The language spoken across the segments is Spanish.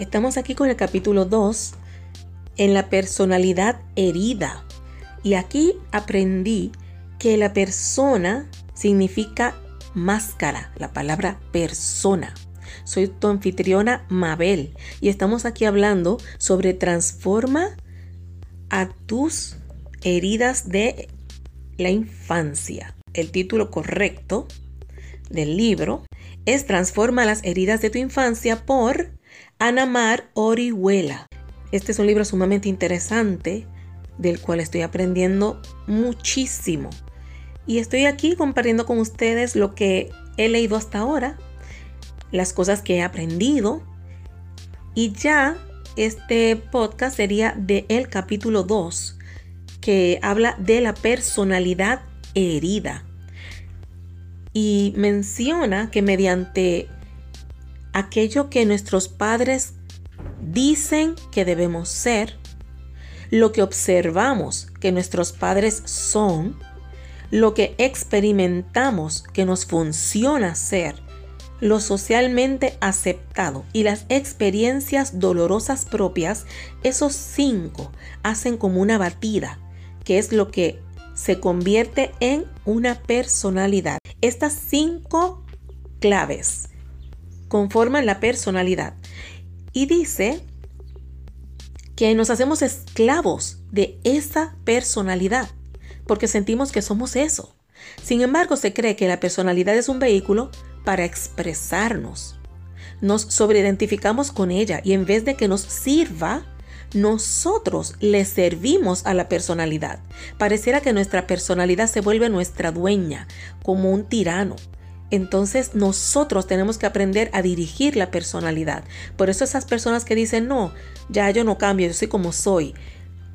Estamos aquí con el capítulo 2 en la personalidad herida. Y aquí aprendí que la persona significa máscara, la palabra persona. Soy tu anfitriona Mabel y estamos aquí hablando sobre transforma a tus heridas de la infancia. El título correcto del libro es Transforma las heridas de tu infancia por Anamar Orihuela. Este es un libro sumamente interesante del cual estoy aprendiendo muchísimo. Y estoy aquí compartiendo con ustedes lo que he leído hasta ahora, las cosas que he aprendido. Y ya este podcast sería de el capítulo 2, que habla de la personalidad herida. Y menciona que mediante aquello que nuestros padres dicen que debemos ser, lo que observamos que nuestros padres son, lo que experimentamos que nos funciona ser, lo socialmente aceptado y las experiencias dolorosas propias, esos cinco hacen como una batida, que es lo que se convierte en una personalidad. Estas cinco claves conforman la personalidad. Y dice que nos hacemos esclavos de esa personalidad, porque sentimos que somos eso. Sin embargo, se cree que la personalidad es un vehículo para expresarnos. Nos sobreidentificamos con ella y en vez de que nos sirva, nosotros le servimos a la personalidad. Pareciera que nuestra personalidad se vuelve nuestra dueña, como un tirano. Entonces nosotros tenemos que aprender a dirigir la personalidad. Por eso esas personas que dicen, no, ya yo no cambio, yo soy como soy.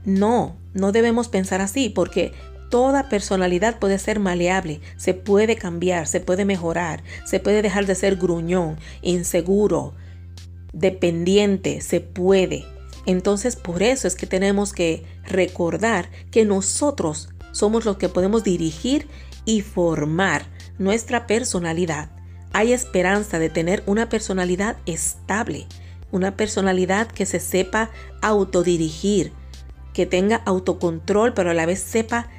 No, no debemos pensar así porque toda personalidad puede ser maleable, se puede cambiar, se puede mejorar, se puede dejar de ser gruñón, inseguro, dependiente, se puede. Entonces por eso es que tenemos que recordar que nosotros somos los que podemos dirigir y formar nuestra personalidad. Hay esperanza de tener una personalidad estable, una personalidad que se sepa autodirigir, que tenga autocontrol, pero a la vez sepa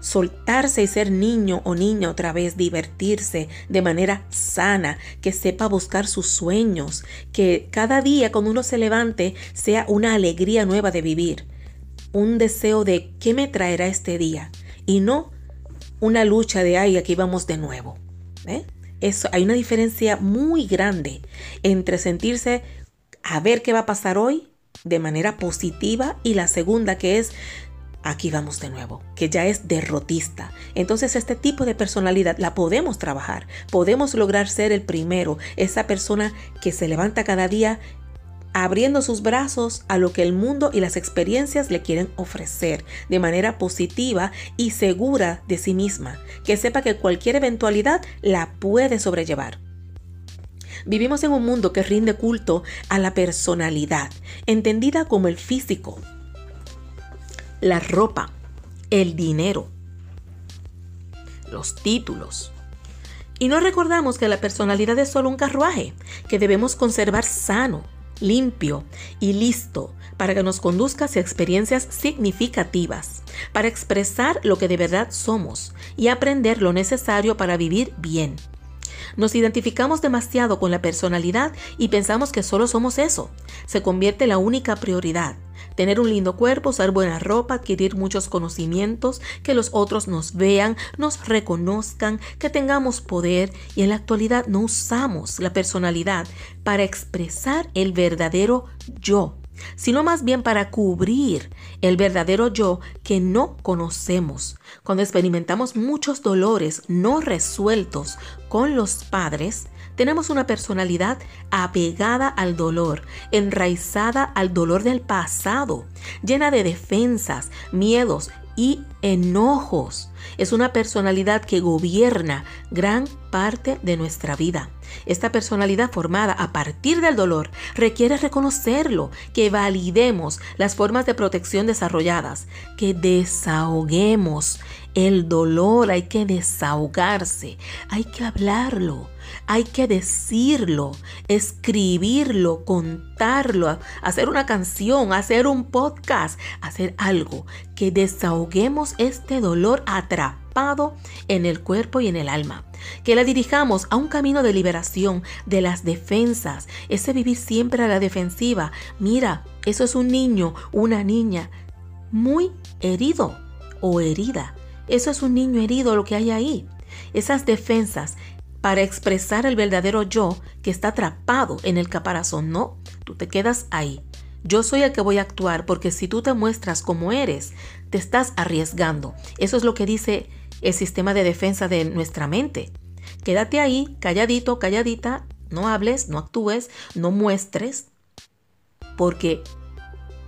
soltarse y ser niño o niña otra vez, divertirse de manera sana, que sepa buscar sus sueños, que cada día cuando uno se levante sea una alegría nueva de vivir, un deseo de qué me traerá este día y no una lucha de ay, aquí vamos de nuevo. ¿eh? Eso, hay una diferencia muy grande entre sentirse a ver qué va a pasar hoy de manera positiva y la segunda que es aquí vamos de nuevo, que ya es derrotista. Entonces este tipo de personalidad la podemos trabajar, podemos lograr ser el primero, esa persona que se levanta cada día abriendo sus brazos a lo que el mundo y las experiencias le quieren ofrecer de manera positiva y segura de sí misma, que sepa que cualquier eventualidad la puede sobrellevar. Vivimos en un mundo que rinde culto a la personalidad, entendida como el físico, la ropa, el dinero, los títulos. Y no recordamos que la personalidad es solo un carruaje que debemos conservar sano limpio y listo para que nos conduzca hacia experiencias significativas, para expresar lo que de verdad somos y aprender lo necesario para vivir bien. Nos identificamos demasiado con la personalidad y pensamos que solo somos eso. Se convierte en la única prioridad. Tener un lindo cuerpo, usar buena ropa, adquirir muchos conocimientos, que los otros nos vean, nos reconozcan, que tengamos poder y en la actualidad no usamos la personalidad para expresar el verdadero yo sino más bien para cubrir el verdadero yo que no conocemos. Cuando experimentamos muchos dolores no resueltos con los padres, tenemos una personalidad apegada al dolor, enraizada al dolor del pasado, llena de defensas, miedos y enojos. Es una personalidad que gobierna gran parte de nuestra vida. Esta personalidad formada a partir del dolor requiere reconocerlo, que validemos las formas de protección desarrolladas, que desahoguemos el dolor, hay que desahogarse, hay que hablarlo. Hay que decirlo, escribirlo, contarlo, hacer una canción, hacer un podcast, hacer algo que desahoguemos este dolor atrapado en el cuerpo y en el alma. Que la dirijamos a un camino de liberación de las defensas, ese vivir siempre a la defensiva. Mira, eso es un niño, una niña muy herido o herida. Eso es un niño herido lo que hay ahí. Esas defensas para expresar el verdadero yo que está atrapado en el caparazón. No, tú te quedas ahí. Yo soy el que voy a actuar porque si tú te muestras como eres, te estás arriesgando. Eso es lo que dice el sistema de defensa de nuestra mente. Quédate ahí, calladito, calladita, no hables, no actúes, no muestres, porque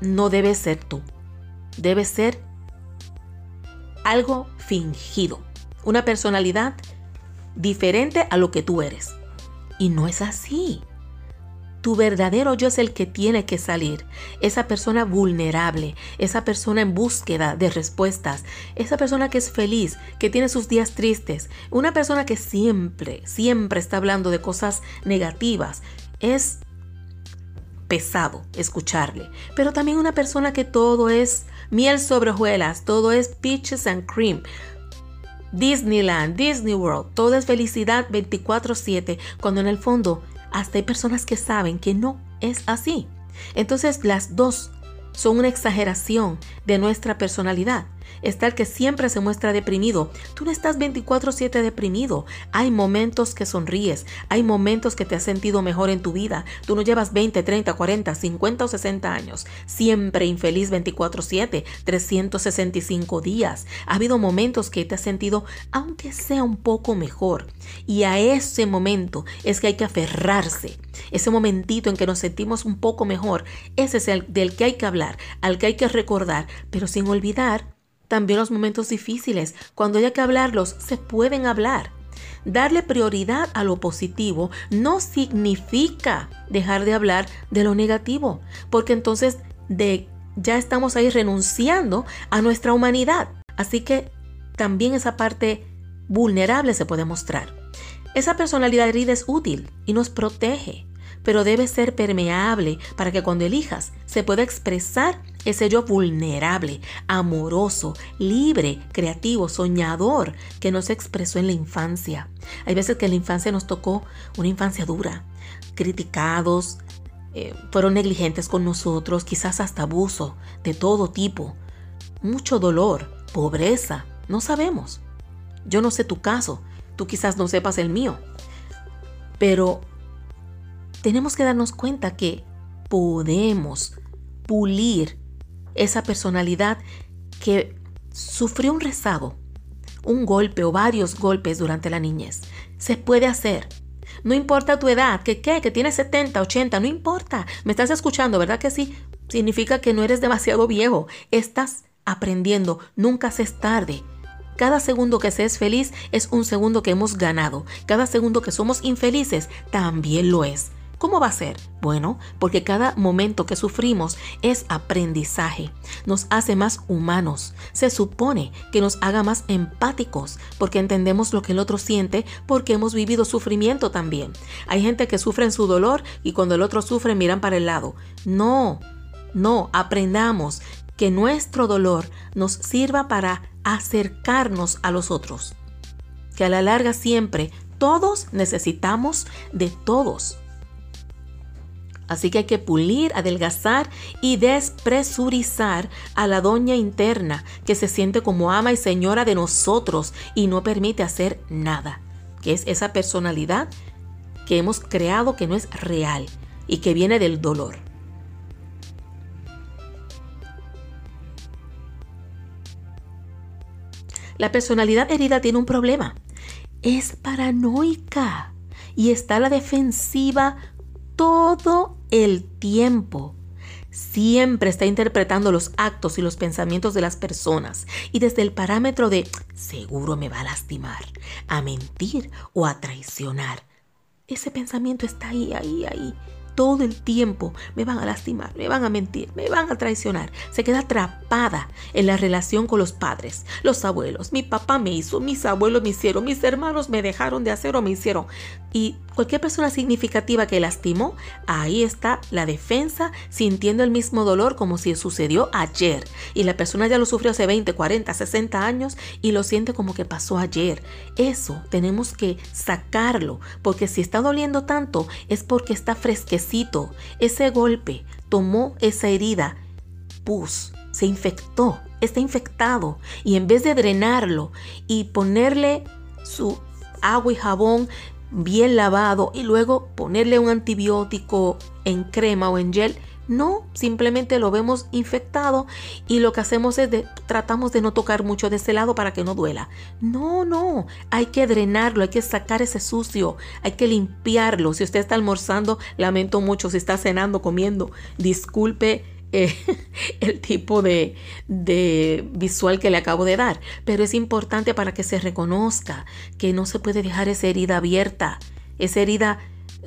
no debes ser tú. Debes ser algo fingido, una personalidad diferente a lo que tú eres. Y no es así. Tu verdadero yo es el que tiene que salir. Esa persona vulnerable, esa persona en búsqueda de respuestas, esa persona que es feliz, que tiene sus días tristes, una persona que siempre, siempre está hablando de cosas negativas. Es pesado escucharle, pero también una persona que todo es miel sobre hojuelas, todo es peaches and cream. Disneyland, Disney World, todo es felicidad 24/7, cuando en el fondo hasta hay personas que saben que no es así. Entonces las dos son una exageración de nuestra personalidad. Está el que siempre se muestra deprimido. Tú no estás 24/7 deprimido. Hay momentos que sonríes, hay momentos que te has sentido mejor en tu vida. Tú no llevas 20, 30, 40, 50 o 60 años. Siempre infeliz 24/7, 365 días. Ha habido momentos que te has sentido aunque sea un poco mejor. Y a ese momento es que hay que aferrarse. Ese momentito en que nos sentimos un poco mejor, ese es el del que hay que hablar, al que hay que recordar, pero sin olvidar también los momentos difíciles, cuando haya que hablarlos, se pueden hablar. Darle prioridad a lo positivo no significa dejar de hablar de lo negativo, porque entonces ya estamos ahí renunciando a nuestra humanidad. Así que también esa parte vulnerable se puede mostrar. Esa personalidad herida es útil y nos protege pero debe ser permeable para que cuando elijas se pueda expresar ese yo vulnerable, amoroso, libre, creativo, soñador que no se expresó en la infancia. Hay veces que en la infancia nos tocó una infancia dura, criticados, eh, fueron negligentes con nosotros, quizás hasta abuso de todo tipo, mucho dolor, pobreza, no sabemos. Yo no sé tu caso, tú quizás no sepas el mío, pero tenemos que darnos cuenta que podemos pulir esa personalidad que sufrió un rezago, un golpe o varios golpes durante la niñez. Se puede hacer. No importa tu edad, que qué, que tienes 70, 80, no importa. Me estás escuchando, ¿verdad que sí? Significa que no eres demasiado viejo. Estás aprendiendo, nunca se es tarde. Cada segundo que se es feliz es un segundo que hemos ganado. Cada segundo que somos infelices también lo es. ¿Cómo va a ser? Bueno, porque cada momento que sufrimos es aprendizaje, nos hace más humanos, se supone que nos haga más empáticos, porque entendemos lo que el otro siente, porque hemos vivido sufrimiento también. Hay gente que sufre en su dolor y cuando el otro sufre miran para el lado. No, no, aprendamos que nuestro dolor nos sirva para acercarnos a los otros. Que a la larga siempre todos necesitamos de todos. Así que hay que pulir, adelgazar y despresurizar a la doña interna que se siente como ama y señora de nosotros y no permite hacer nada, que es esa personalidad que hemos creado que no es real y que viene del dolor. La personalidad herida tiene un problema. Es paranoica y está a la defensiva todo el tiempo. Siempre está interpretando los actos y los pensamientos de las personas y desde el parámetro de seguro me va a lastimar, a mentir o a traicionar. Ese pensamiento está ahí, ahí, ahí, todo el tiempo me van a lastimar, me van a mentir, me van a traicionar. Se queda atrapada en la relación con los padres, los abuelos. Mi papá me hizo, mis abuelos me hicieron, mis hermanos me dejaron de hacer o me hicieron. Y cualquier persona significativa que lastimó, ahí está la defensa sintiendo el mismo dolor como si sucedió ayer. Y la persona ya lo sufrió hace 20, 40, 60 años y lo siente como que pasó ayer. Eso tenemos que sacarlo, porque si está doliendo tanto es porque está fresquecito. Ese golpe tomó esa herida, pus, se infectó, está infectado. Y en vez de drenarlo y ponerle su agua y jabón bien lavado y luego ponerle un antibiótico en crema o en gel, no, simplemente lo vemos infectado y lo que hacemos es tratamos de no tocar mucho de ese lado para que no duela. No, no, hay que drenarlo, hay que sacar ese sucio, hay que limpiarlo. Si usted está almorzando, lamento mucho, si está cenando, comiendo, disculpe eh, el tipo de, visual que le acabo de dar. Pero es importante para que se reconozca que no se puede dejar esa herida abierta, esa herida,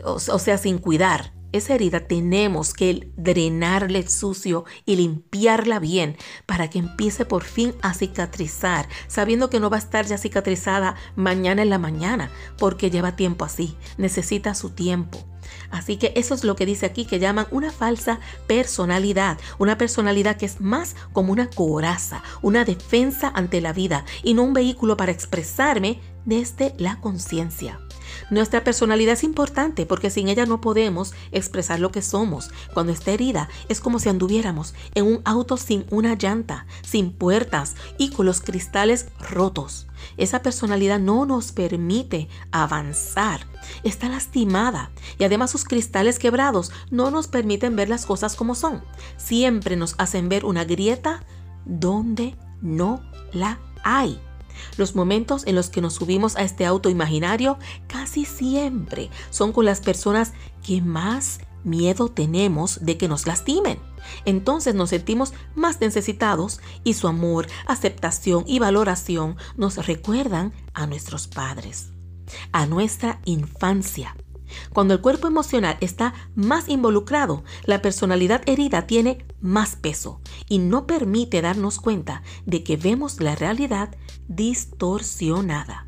o sea, sin cuidar. Esa herida tenemos que drenarle sucio y limpiarla bien para que empiece por fin a cicatrizar, sabiendo que no va a estar ya cicatrizada mañana en la mañana, porque lleva tiempo así, necesita su tiempo. Así que eso es lo que dice aquí que llaman una falsa personalidad, una personalidad que es más como una coraza, una defensa ante la vida y no un vehículo para expresarme desde la conciencia. Nuestra personalidad es importante porque sin ella no podemos expresar lo que somos. Cuando está herida es como si anduviéramos en un auto sin una llanta, sin puertas y con los cristales rotos. Esa personalidad no nos permite avanzar. Está lastimada y además sus cristales quebrados no nos permiten ver las cosas como son. Siempre nos hacen ver una grieta donde no la hay. Los momentos en los que nos subimos a este auto imaginario casi siempre son con las personas que más miedo tenemos de que nos lastimen. Entonces nos sentimos más necesitados y su amor, aceptación y valoración nos recuerdan a nuestros padres, a nuestra infancia. Cuando el cuerpo emocional está más involucrado, la personalidad herida tiene más peso y no permite darnos cuenta de que vemos la realidad distorsionada.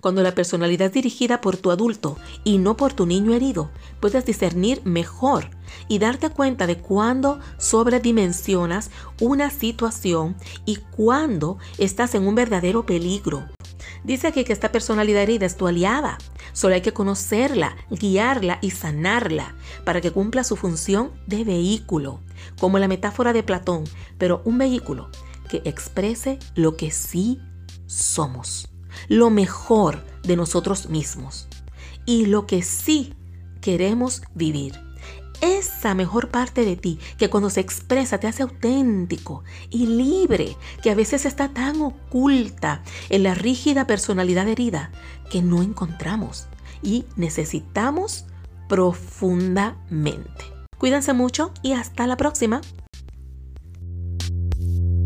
Cuando la personalidad es dirigida por tu adulto y no por tu niño herido, puedes discernir mejor y darte cuenta de cuándo sobredimensionas una situación y cuándo estás en un verdadero peligro. Dice aquí que esta personalidad herida es tu aliada. Solo hay que conocerla, guiarla y sanarla para que cumpla su función de vehículo, como la metáfora de Platón, pero un vehículo que exprese lo que sí somos, lo mejor de nosotros mismos y lo que sí queremos vivir esa mejor parte de ti que cuando se expresa te hace auténtico y libre, que a veces está tan oculta en la rígida personalidad herida que no encontramos y necesitamos profundamente. Cuídense mucho y hasta la próxima.